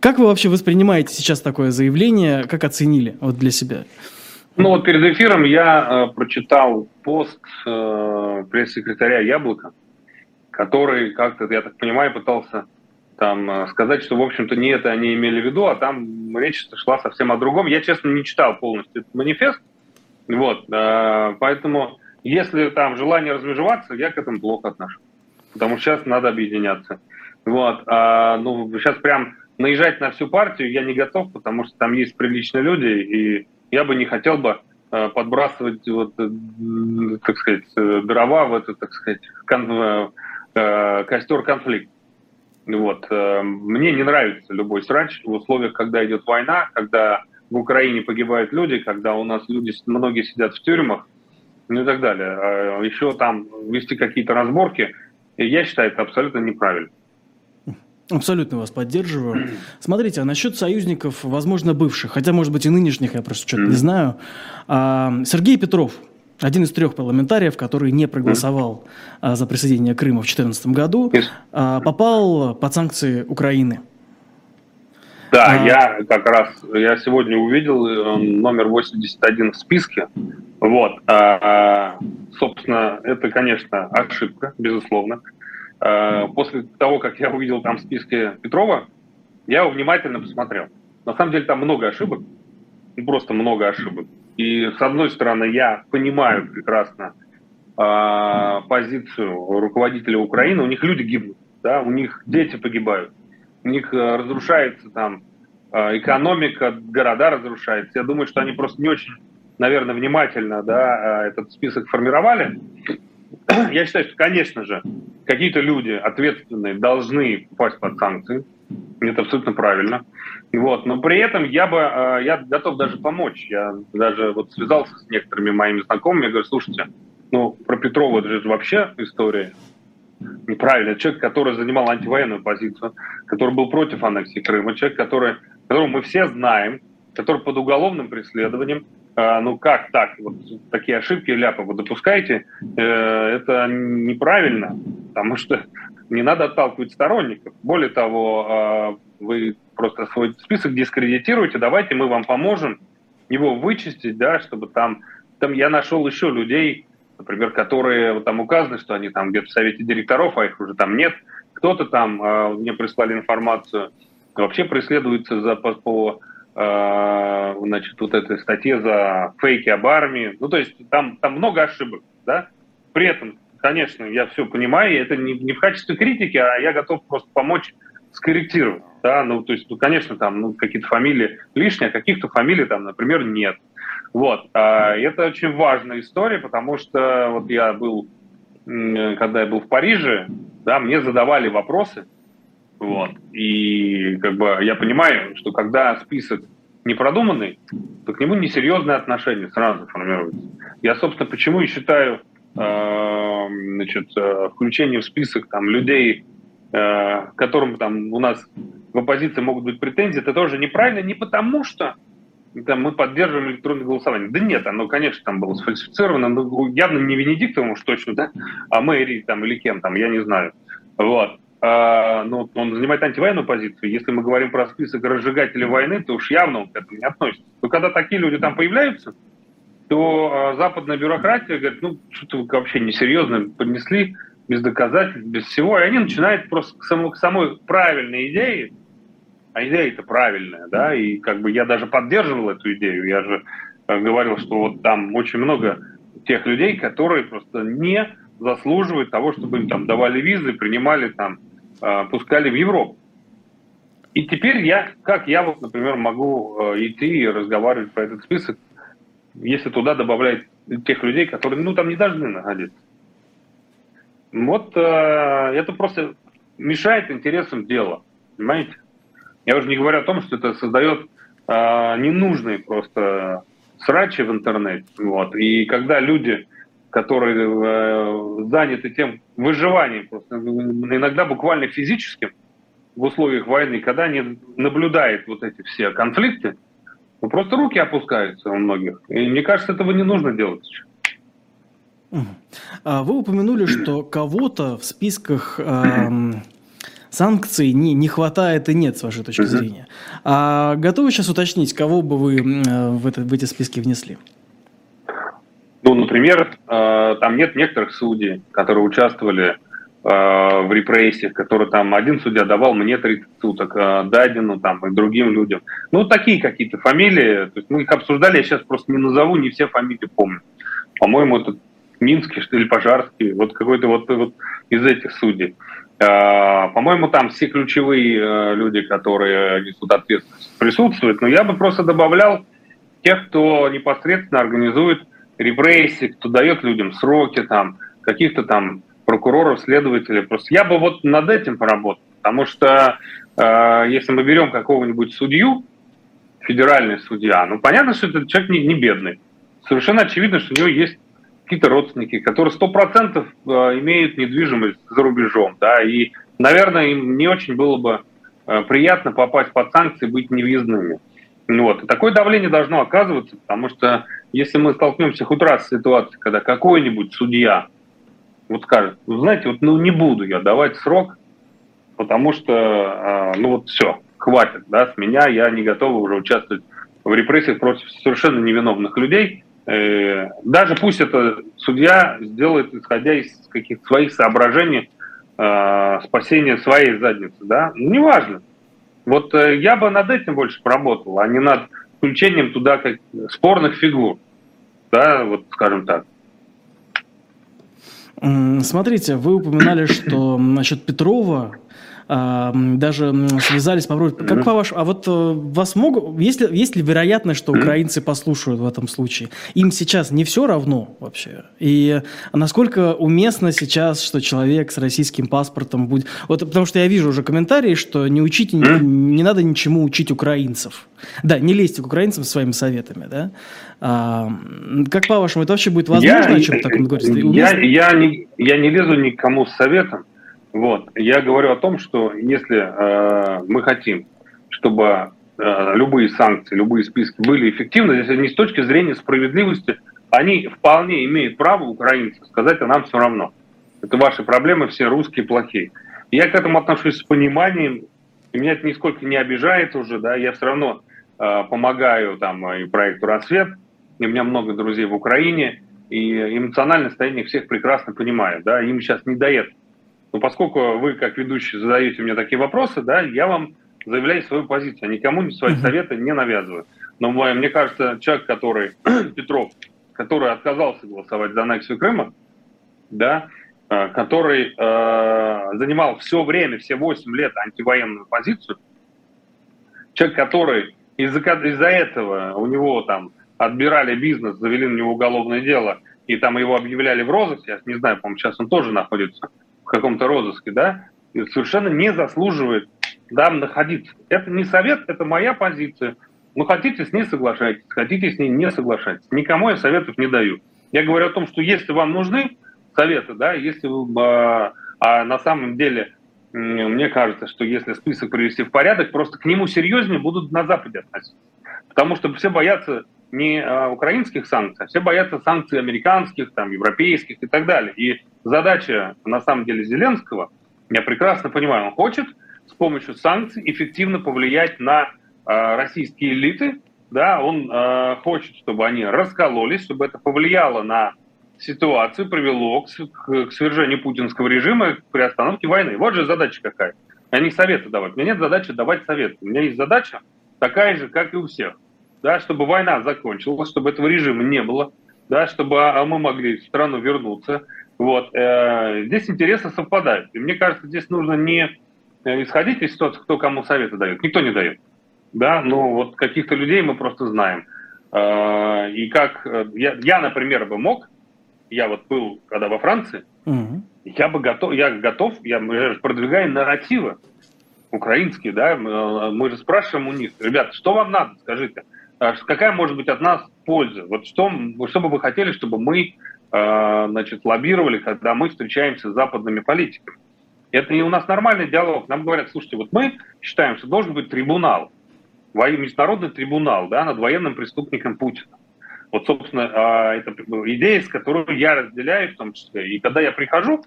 как вы вообще воспринимаете сейчас такое заявление? Как оценили вот для себя? Ну вот перед эфиром я э, прочитал пост э, пресс-секретаря «Яблока», который как-то, я так понимаю, пытался там э, сказать, что, в общем-то, не это они имели в виду, а там речь шла совсем о другом. Я, честно, не читал полностью этот манифест, вот, э, поэтому если там желание размежеваться, я к этому плохо отношусь, потому что сейчас надо объединяться. Вот, а, ну, сейчас прям наезжать на всю партию я не готов, потому что там есть приличные люди, и я бы не хотел бы э, подбрасывать, вот, так сказать, дрова в эту, так сказать, э, костер конфликт. Вот. Э, мне не нравится любой срач в условиях, когда идет война, когда в Украине погибают люди, когда у нас люди, многие сидят в тюрьмах, ну и так далее. А еще там вести какие-то разборки, я считаю, это абсолютно неправильно. Абсолютно вас поддерживаю. Смотрите, а насчет союзников, возможно, бывших, хотя, может быть, и нынешних, я просто что-то не знаю. А, Сергей Петров, один из трех парламентариев, который не проголосовал mm. за присоединение Крыма в 2014 году. А, попал под санкции Украины. Да, а... я как раз, я сегодня увидел э, номер 81 в списке. Вот, а, собственно, это, конечно, ошибка, безусловно. А, после того, как я увидел там в списке Петрова, я его внимательно посмотрел. На самом деле там много ошибок, просто много ошибок. И с одной стороны, я понимаю прекрасно э, позицию руководителя Украины, у них люди гибнут. да, у них дети погибают, у них э, разрушается там э, экономика, города разрушаются. Я думаю, что они просто не очень, наверное, внимательно да, этот список формировали. Я считаю, что, конечно же, какие-то люди ответственные должны попасть под санкции. Это абсолютно правильно. Вот. Но при этом я бы, я готов даже помочь. Я даже вот связался с некоторыми моими знакомыми, я говорю, слушайте, ну, про Петрова это же вообще история неправильно. Человек, который занимал антивоенную позицию, который был против аннексии Крыма, человек, который, которого мы все знаем, который под уголовным преследованием, э, ну как так, вот такие ошибки ляпы вы допускаете, э, это неправильно, потому что не надо отталкивать сторонников. Более того, э, вы просто свой список дискредитируете, давайте мы вам поможем его вычистить, да, чтобы там, там я нашел еще людей, например, которые вот там указаны, что они там где-то в совете директоров, а их уже там нет. Кто-то там, э, мне прислали информацию, вообще преследуется за, по, по э, значит, вот этой статье за фейки об армии. Ну, то есть там, там много ошибок, да. При этом, конечно, я все понимаю, это не, не в качестве критики, а я готов просто помочь скорректировать, да, ну, то есть, ну, конечно, там, ну, какие-то фамилии лишние, а каких-то фамилий там, например, нет. Вот. А это очень важная история, потому что вот я был, когда я был в Париже, да, мне задавали вопросы, вот, и как бы я понимаю, что когда список не продуманный, то к нему несерьезное отношение сразу формируется. Я, собственно, почему и считаю значит, э, включение в список там, людей, э, которым там у нас в оппозиции могут быть претензии, это тоже неправильно не потому, что там, мы поддерживаем электронное голосование. Да нет, оно, конечно, там было сфальсифицировано, но явно не Венедиктовым уж точно, да, а мэрии там или кем там, я не знаю. Вот. А, ну, он занимает антивоенную позицию. Если мы говорим про список разжигателей войны, то уж явно он к этому не относится. Но когда такие люди там появляются, то а, западная бюрократия говорит, ну, что-то вы вообще несерьезно поднесли, без доказательств, без всего, и они начинают просто к, само, к самой правильной идее а идея-то правильная, да, и как бы я даже поддерживал эту идею, я же э, говорил, что вот там очень много тех людей, которые просто не заслуживают того, чтобы им там давали визы, принимали там, э, пускали в Европу. И теперь я, как я вот, например, могу э, идти и разговаривать про этот список, если туда добавлять тех людей, которые, ну, там не должны находиться. Вот это просто мешает интересам дела, понимаете? Я уже не говорю о том, что это создает а, ненужные просто срачи в интернете. Вот. И когда люди, которые э, заняты тем выживанием, просто, иногда буквально физическим, в условиях войны, когда они наблюдают вот эти все конфликты, ну, просто руки опускаются у многих. И мне кажется, этого не нужно делать. А вы упомянули, что кого-то в списках санкций не, не хватает и нет, с вашей точки зрения. А готовы сейчас уточнить, кого бы вы в, это, в эти списки внесли? Ну, например, э, там нет некоторых судей, которые участвовали э, в репрессиях, которые там один судья давал мне 30 суток, э, Дадину там и другим людям. Ну, такие какие-то фамилии, то есть мы их обсуждали, я сейчас просто не назову, не все фамилии помню. По-моему, это Минский что ли Пожарский, вот какой-то вот, вот из этих судей. Э, по-моему, там все ключевые э, люди, которые несут ответственность, присутствуют. Но я бы просто добавлял тех, кто непосредственно организует репрессии, кто дает людям сроки, там, каких-то там прокуроров, следователей. Просто я бы вот над этим поработал. Потому что э, если мы берем какого-нибудь судью, федеральный судья, ну понятно, что этот человек не, не бедный. Совершенно очевидно, что у него есть какие-то родственники, которые сто процентов э, имеют недвижимость за рубежом, да, и, наверное, им не очень было бы э, приятно попасть под санкции, быть невъездными. Вот. И такое давление должно оказываться, потому что если мы столкнемся хоть раз с ситуацией, когда какой-нибудь судья вот скажет, вы знаете, вот ну не буду я давать срок, потому что, э, ну вот все, хватит, да, с меня я не готов уже участвовать в репрессиях против совершенно невиновных людей, Э, даже пусть это судья сделает, исходя из каких-то своих соображений, э, спасения своей задницы, да, ну, неважно. Вот э, я бы над этим больше поработал, а не над включением туда как спорных фигур, да, вот скажем так. Смотрите, вы упоминали, что насчет Петрова даже связались, попробовать. Как по вашему, а вот э, вас могут, есть ли, есть ли вероятность, что украинцы послушают в этом случае? Им сейчас не все равно вообще? И насколько уместно сейчас, что человек с российским паспортом будет... Вот потому что я вижу уже комментарии, что не учите, не, не надо ничему учить украинцев. Да, не лезьте к украинцам своими советами, да? А, как по-вашему, это вообще будет возможно, я, о чем таком говорить? Я, я, не, я не лезу никому с советом. Вот. Я говорю о том, что если э, мы хотим, чтобы э, любые санкции, любые списки были эффективны, если не с точки зрения справедливости, они вполне имеют право, украинцы, сказать, а нам все равно. Это ваши проблемы, все русские плохие. Я к этому отношусь с пониманием, и меня это нисколько не обижает уже, да, я все равно э, помогаю там и проекту «Рассвет», и у меня много друзей в Украине, и эмоциональное состояние всех прекрасно понимаю, да, им сейчас не до этого. Но поскольку вы, как ведущий, задаете мне такие вопросы, да, я вам заявляю свою позицию, никому свои советы не навязываю. Но мне кажется, человек, который, Петров, который отказался голосовать за аннексию Крыма, да, э, который э, занимал все время, все 8 лет антивоенную позицию, человек, который из-за из этого у него там отбирали бизнес, завели на него уголовное дело, и там его объявляли в розыск, я не знаю, по-моему, сейчас он тоже находится каком-то розыске, да, совершенно не заслуживает там находиться. Это не совет, это моя позиция. Ну, хотите с ней соглашайтесь, хотите с ней не соглашайтесь. Никому я советов не даю. Я говорю о том, что если вам нужны советы, да, если вы, а, а на самом деле, мне кажется, что если список привести в порядок, просто к нему серьезнее будут на Западе относиться. Потому что все боятся не а, украинских санкций, а все боятся санкций американских, там, европейских и так далее. И задача, на самом деле, Зеленского, я прекрасно понимаю, он хочет с помощью санкций эффективно повлиять на э, российские элиты, да, он э, хочет, чтобы они раскололись, чтобы это повлияло на ситуацию, привело к, к, к свержению путинского режима, к приостановке войны. Вот же задача какая. А не советы давать. У меня нет задачи давать советы. У меня есть задача такая же, как и у всех да, чтобы война закончилась, чтобы этого режима не было, да, чтобы а, мы могли в страну вернуться. Вот. Э, здесь интересы совпадают. И мне кажется, здесь нужно не э, исходить из ситуации, кто кому советы дает. Никто не дает. Да, но вот каких-то людей мы просто знаем. Э, и как я, я, например, бы мог, я вот был, когда во Франции, угу. я бы готов, я готов, я продвигаю нарративы украинские, да, мы же спрашиваем у них, ребята, что вам надо, скажите, а какая может быть от нас польза? Вот что, что бы вы хотели, чтобы мы значит, лоббировали, когда мы встречаемся с западными политиками? Это не у нас нормальный диалог. Нам говорят, слушайте, вот мы считаем, что должен быть трибунал, международный трибунал да, над военным преступником Путина. Вот, собственно, а, это идея, с которой я разделяю в том числе. И когда я прихожу,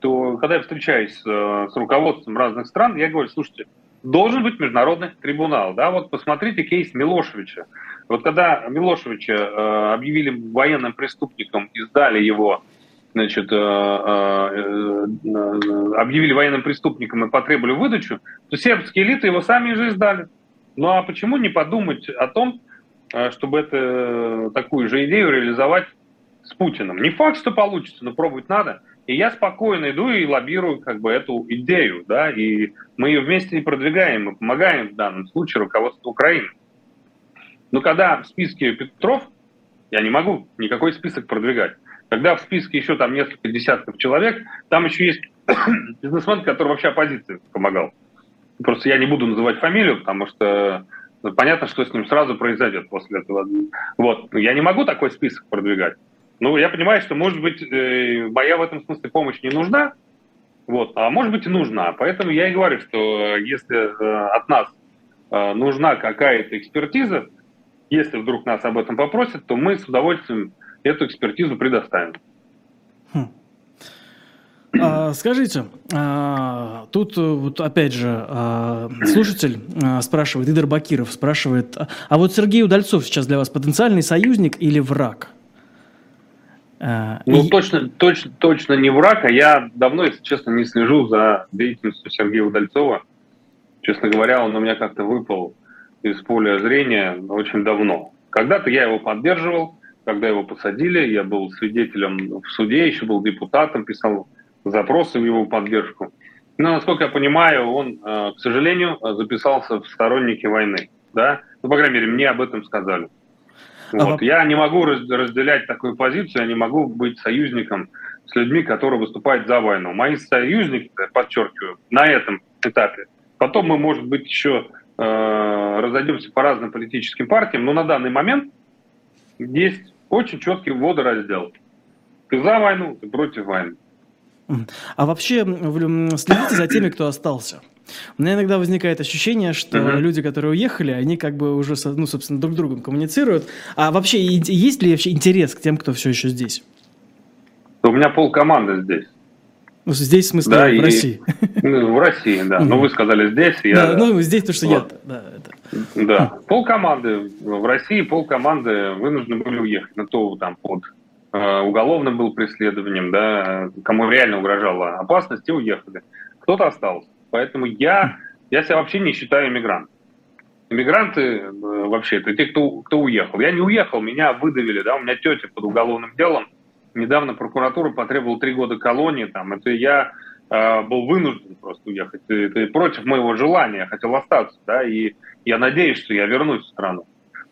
то когда я встречаюсь с руководством разных стран, я говорю, слушайте, должен быть международный трибунал. Да? Вот посмотрите кейс Милошевича. Вот когда Милошевича э, объявили военным преступником и сдали его, значит, э, э, э, объявили военным преступником и потребовали выдачу, то сербские элиты его сами же сдали. Ну а почему не подумать о том, э, чтобы это, такую же идею реализовать с Путиным? Не факт, что получится, но пробовать надо. И я спокойно иду и лоббирую как бы эту идею, да, и мы ее вместе и продвигаем, мы помогаем в данном случае руководству Украины. Но когда в списке Петров, я не могу никакой список продвигать. Когда в списке еще там несколько десятков человек, там еще есть бизнесмен, который вообще оппозиции помогал. Просто я не буду называть фамилию, потому что ну, понятно, что с ним сразу произойдет после этого. Вот. Я не могу такой список продвигать. Ну, я понимаю, что, может быть, э, моя в этом смысле помощь не нужна, вот, а может быть и нужна. Поэтому я и говорю, что если э, от нас э, нужна какая-то экспертиза, если вдруг нас об этом попросят, то мы с удовольствием эту экспертизу предоставим. Хм. А, скажите, а, тут вот опять же а, слушатель спрашивает, Идер Бакиров спрашивает, а вот Сергей Удальцов сейчас для вас потенциальный союзник или враг? Ну, и... точно, точно, точно не враг, а я давно, если честно, не слежу за деятельностью Сергея Удальцова. Честно говоря, он у меня как-то выпал из поля зрения очень давно. Когда-то я его поддерживал, когда его посадили, я был свидетелем в суде, еще был депутатом, писал запросы в его поддержку. Но, насколько я понимаю, он, э, к сожалению, записался в сторонники войны. Да? Ну, по крайней мере, мне об этом сказали. А вот. Я не могу разделять такую позицию, я не могу быть союзником с людьми, которые выступают за войну. Мои союзники, подчеркиваю, на этом этапе. Потом мы, может быть, еще разойдемся по разным политическим партиям, но на данный момент есть очень четкий водораздел. Ты за войну, ты против войны. А вообще следите за теми, кто остался. У меня иногда возникает ощущение, что uh-huh. люди, которые уехали, они как бы уже, ну, собственно, друг с другом коммуницируют. А вообще есть ли вообще интерес к тем, кто все еще здесь? У меня пол команды здесь. Ну, здесь, в смысле, да, в и, России. Ну, в России, да. Ну, вы сказали здесь, я... Да, ну, здесь то, что вот. я... Да, это... да. Пол команды в России, пол команды вынуждены были уехать. На то там под э, уголовным был преследованием, да, кому реально угрожала опасность, и уехали. Кто-то остался. Поэтому я, я себя вообще не считаю иммигрантом. Иммигранты э, вообще это те, кто, кто уехал. Я не уехал, меня выдавили, да, у меня тетя под уголовным делом. Недавно прокуратура потребовала три года колонии, там, это я э, был вынужден просто уехать. Это против моего желания, я хотел остаться, да, и я надеюсь, что я вернусь в страну.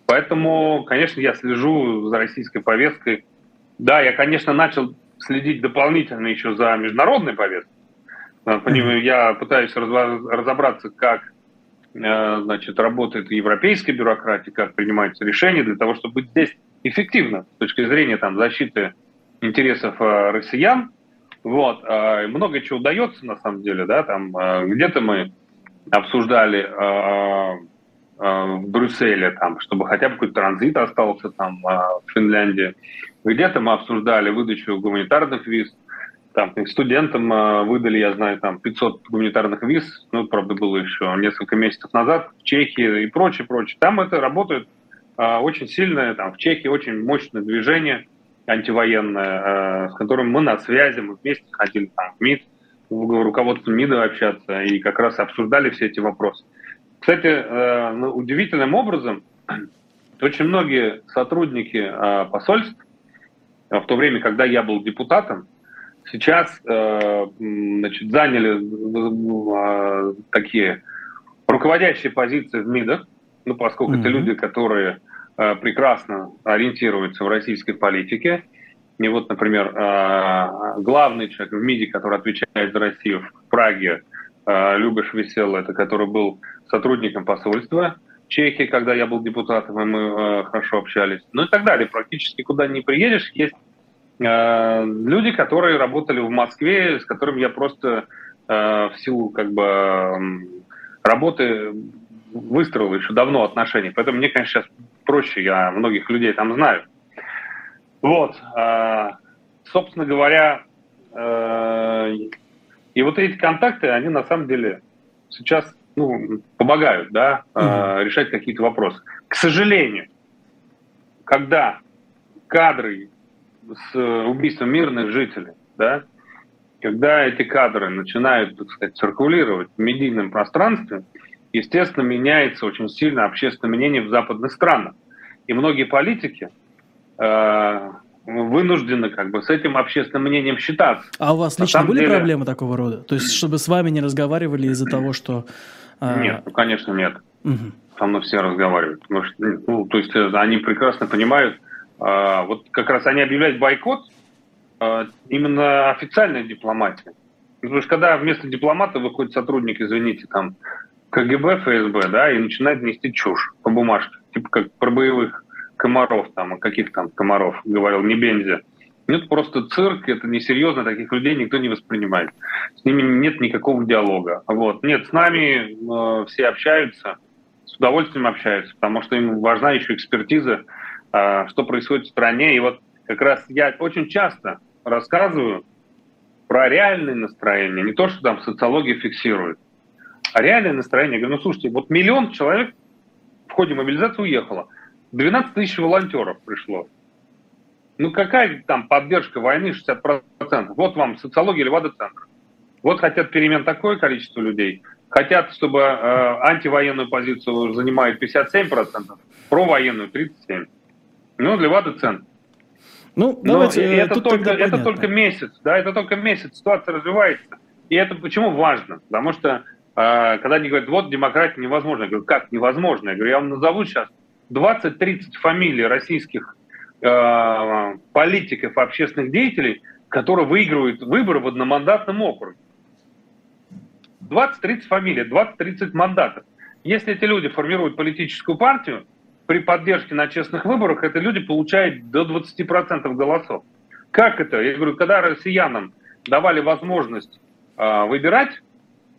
Поэтому, конечно, я слежу за российской повесткой. Да, я, конечно, начал следить дополнительно еще за международной повесткой, я пытаюсь разобраться, как э, значит, работает европейская бюрократия, как принимаются решения для того, чтобы быть здесь эффективно с точки зрения там, защиты интересов э, россиян. Вот. А, много чего удается, на самом деле. Да? Там, э, где-то мы обсуждали в Брюсселе, там, чтобы хотя бы какой-то транзит остался там, в Финляндии. Где-то мы обсуждали выдачу гуманитарных виз там студентам выдали, я знаю, там 500 гуманитарных виз, ну, правда, было еще несколько месяцев назад в Чехии и прочее, прочее. Там это работает очень сильное, там в Чехии очень мощное движение антивоенное, а, с которым мы на связи, мы вместе ходили там в МИД, в руководство МИДа общаться и как раз обсуждали все эти вопросы. Кстати, ну, удивительным образом очень многие сотрудники посольств в то время, когда я был депутатом, сейчас э, значит, заняли э, такие руководящие позиции в МИДах, ну, поскольку mm-hmm. это люди, которые э, прекрасно ориентируются в российской политике. И вот, например, главный человек в МИДе, который отвечает за Россию в Праге, Любиш Весел, это который был сотрудником посольства Чехии, когда я был депутатом, и мы хорошо общались. Ну и так далее. Практически куда не приедешь, есть Э, люди, которые работали в Москве, с которыми я просто э, в силу как бы работы выстроил еще давно отношения. Поэтому мне, конечно, сейчас проще, я многих людей там знаю. Вот. Э, собственно говоря, и вот эти контакты, они на самом деле сейчас ну, помогают да, mm-hmm. решать какие-то вопросы. К сожалению, когда кадры с убийством мирных жителей, да, когда эти кадры начинают, так сказать, циркулировать в медийном пространстве, естественно, меняется очень сильно общественное мнение в западных странах. И многие политики э, вынуждены как бы с этим общественным мнением считаться. А у вас лично были деле... проблемы такого рода? То есть, чтобы с вами не разговаривали из-за того, что... Э... Нет, ну, конечно, нет. Угу. Со мной все разговаривают. Потому что, ну, то есть, они прекрасно понимают, а, вот как раз они объявляют бойкот, а, именно официальная дипломатия. Ну, потому что когда вместо дипломата выходит сотрудник, извините, там, КГБ, ФСБ, да, и начинает нести чушь по бумажке, типа как про боевых комаров, там, каких там комаров, говорил не Бензи. Это просто цирк, это несерьезно, таких людей никто не воспринимает. С ними нет никакого диалога. Вот. Нет, с нами э, все общаются, с удовольствием общаются, потому что им важна еще экспертиза а, что происходит в стране. И вот как раз я очень часто рассказываю про реальные настроения, не то, что там социология фиксирует, а реальное настроение. Я говорю, ну слушайте, вот миллион человек в ходе мобилизации уехало, 12 тысяч волонтеров пришло. Ну какая там поддержка войны 60%? Вот вам социология Левада-центра. Вот хотят перемен такое количество людей. Хотят, чтобы э, антивоенную позицию занимает 57%, провоенную 37%. Ну, Левада центр. Ну, давайте, Но это, только, это только месяц, да, это только месяц, ситуация развивается. И это почему важно? Потому что, когда они говорят, вот демократия невозможна, я говорю, как невозможно? Я говорю, я вам назову сейчас 20-30 фамилий российских э, политиков, общественных деятелей, которые выигрывают выборы в одномандатном округе. 20-30 фамилий, 20-30 мандатов. Если эти люди формируют политическую партию, при поддержке на честных выборах эти люди получают до 20% голосов. Как это? Я говорю, когда россиянам давали возможность э, выбирать,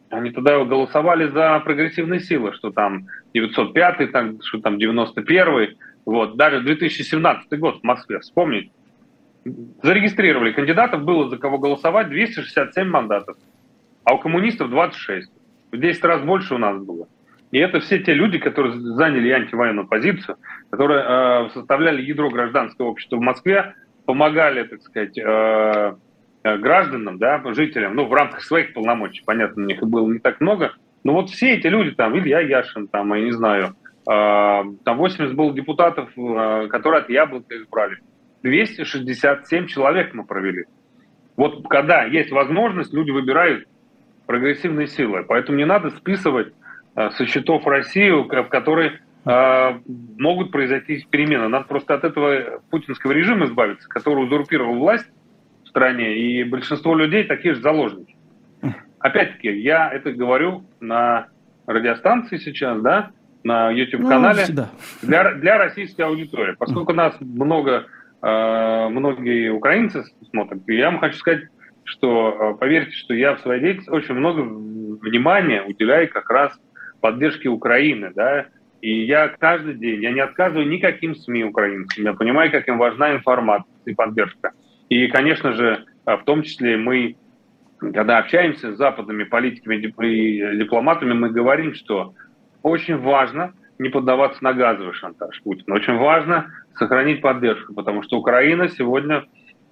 они тогда голосовали за прогрессивные силы, что там 905, там, что там 91, вот, даже 2017 год в Москве, вспомнить. Зарегистрировали кандидатов, было за кого голосовать, 267 мандатов, а у коммунистов 26. В 10 раз больше у нас было. И это все те люди, которые заняли антивоенную позицию, которые э, составляли ядро гражданского общества в Москве, помогали, так сказать, э, гражданам, да, жителям, ну, в рамках своих полномочий, понятно, у них было не так много, но вот все эти люди, там, Илья Яшин, там, я не знаю, э, там 80 было депутатов, э, которые от Яблока избрали, 267 человек мы провели. Вот когда есть возможность, люди выбирают прогрессивные силы, поэтому не надо списывать Э, со счетов России, в которой э, могут произойти перемены. Надо просто от этого путинского режима избавиться, который узурпировал власть стране, и большинство людей такие же заложники. Опять-таки, я это говорю на радиостанции сейчас, да, на YouTube-канале ну, для, для российской аудитории. Поскольку нас много, э, многие украинцы смотрят, я вам хочу сказать, что поверьте, что я в своей деятельности очень много внимания уделяю как раз поддержки Украины, да, и я каждый день, я не отказываю никаким СМИ украинским, я понимаю, как им важна информация и поддержка. И, конечно же, в том числе мы, когда общаемся с западными политиками и дипломатами, мы говорим, что очень важно не поддаваться на газовый шантаж Путина. Очень важно сохранить поддержку, потому что Украина сегодня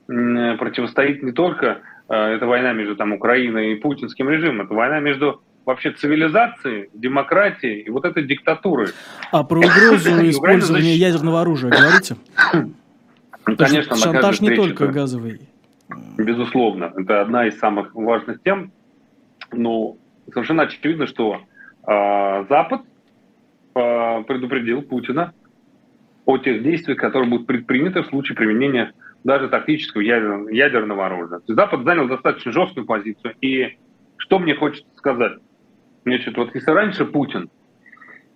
противостоит не только, э, это война между там, Украиной и путинским режимом, это война между вообще цивилизации, демократии и вот этой диктатуры. А про угрозу использования ядерного оружия говорите? Ну, конечно, шантаж не только газовый. Безусловно, это одна из самых важных тем. Но совершенно очевидно, что э, Запад э, предупредил Путина о тех действиях, которые будут предприняты в случае применения даже тактического ядерного, ядерного оружия. Запад занял достаточно жесткую позицию. И что мне хочется сказать? Значит, вот если раньше Путин,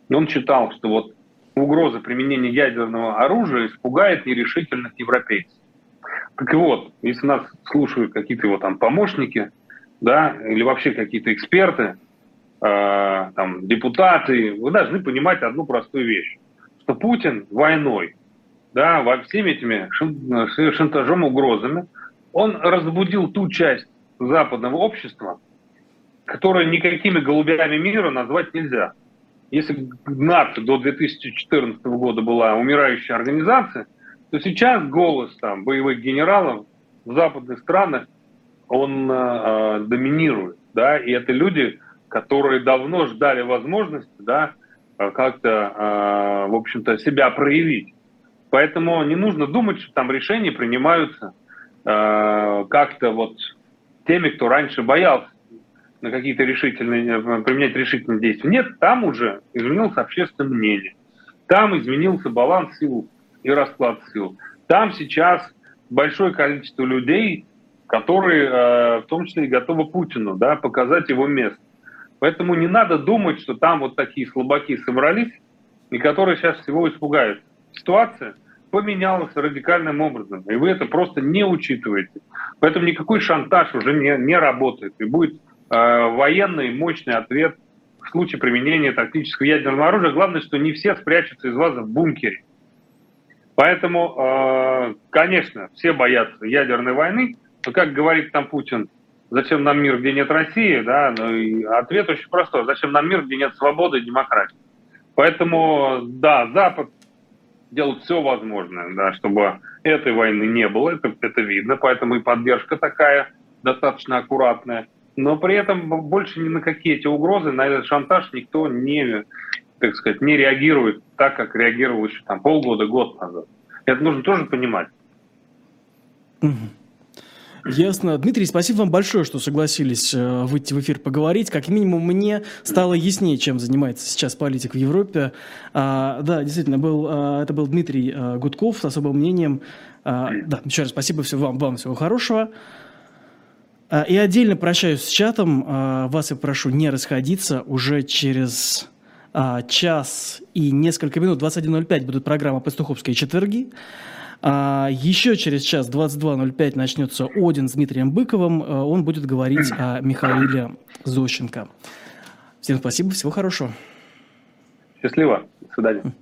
он считал, что вот угроза применения ядерного оружия испугает нерешительных европейцев. Так вот, если нас слушают какие-то его там помощники, да, или вообще какие-то эксперты, э, там, депутаты, вы должны понимать одну простую вещь, что Путин войной, да, во всеми этими шантажом, угрозами, он разбудил ту часть западного общества, которые никакими голубями мира назвать нельзя. Если НАТО до 2014 года была умирающая организация, то сейчас голос там, боевых генералов в западных странах, он э, доминирует. Да? И это люди, которые давно ждали возможности да, как-то, э, в общем-то, себя проявить. Поэтому не нужно думать, что там решения принимаются э, как-то вот теми, кто раньше боялся на какие-то решительные, э, применять решительные действия. Нет, там уже изменилось общественное мнение. Там изменился баланс сил и расклад сил. Там сейчас большое количество людей, которые э, в том числе и готовы Путину да, показать его место. Поэтому не надо думать, что там вот такие слабаки собрались, и которые сейчас всего испугают. Ситуация поменялась радикальным образом, и вы это просто не учитываете. Поэтому никакой шантаж уже не, не работает, и будет военный мощный ответ в случае применения тактического ядерного оружия. Главное, что не все спрячутся из вас в бункере. Поэтому, э, конечно, все боятся ядерной войны, но, как говорит там Путин, зачем нам мир, где нет России, да, ну, и ответ очень простой, зачем нам мир, где нет свободы и демократии. Поэтому, да, Запад делает все возможное, да, чтобы этой войны не было, это, это видно, поэтому и поддержка такая достаточно аккуратная но при этом больше ни на какие эти угрозы, на этот шантаж никто не, так сказать, не реагирует так, как реагировал еще там полгода, год назад. Это нужно тоже понимать. Ясно. Дмитрий, спасибо вам большое, что согласились э, выйти в эфир поговорить. Как минимум, мне стало яснее, чем занимается сейчас политик в Европе. А, да, действительно, был, а, это был Дмитрий а, Гудков с особым мнением. А, да, еще раз спасибо всего вам, вам всего хорошего. А, и отдельно прощаюсь с чатом. А, вас я прошу не расходиться. Уже через а, час и несколько минут, 21.05, будут программа «Пастуховские четверги». А еще через час 22.05 начнется Один с Дмитрием Быковым. А, он будет говорить о Михаиле Зощенко. Всем спасибо, всего хорошего. Счастливо. До свидания.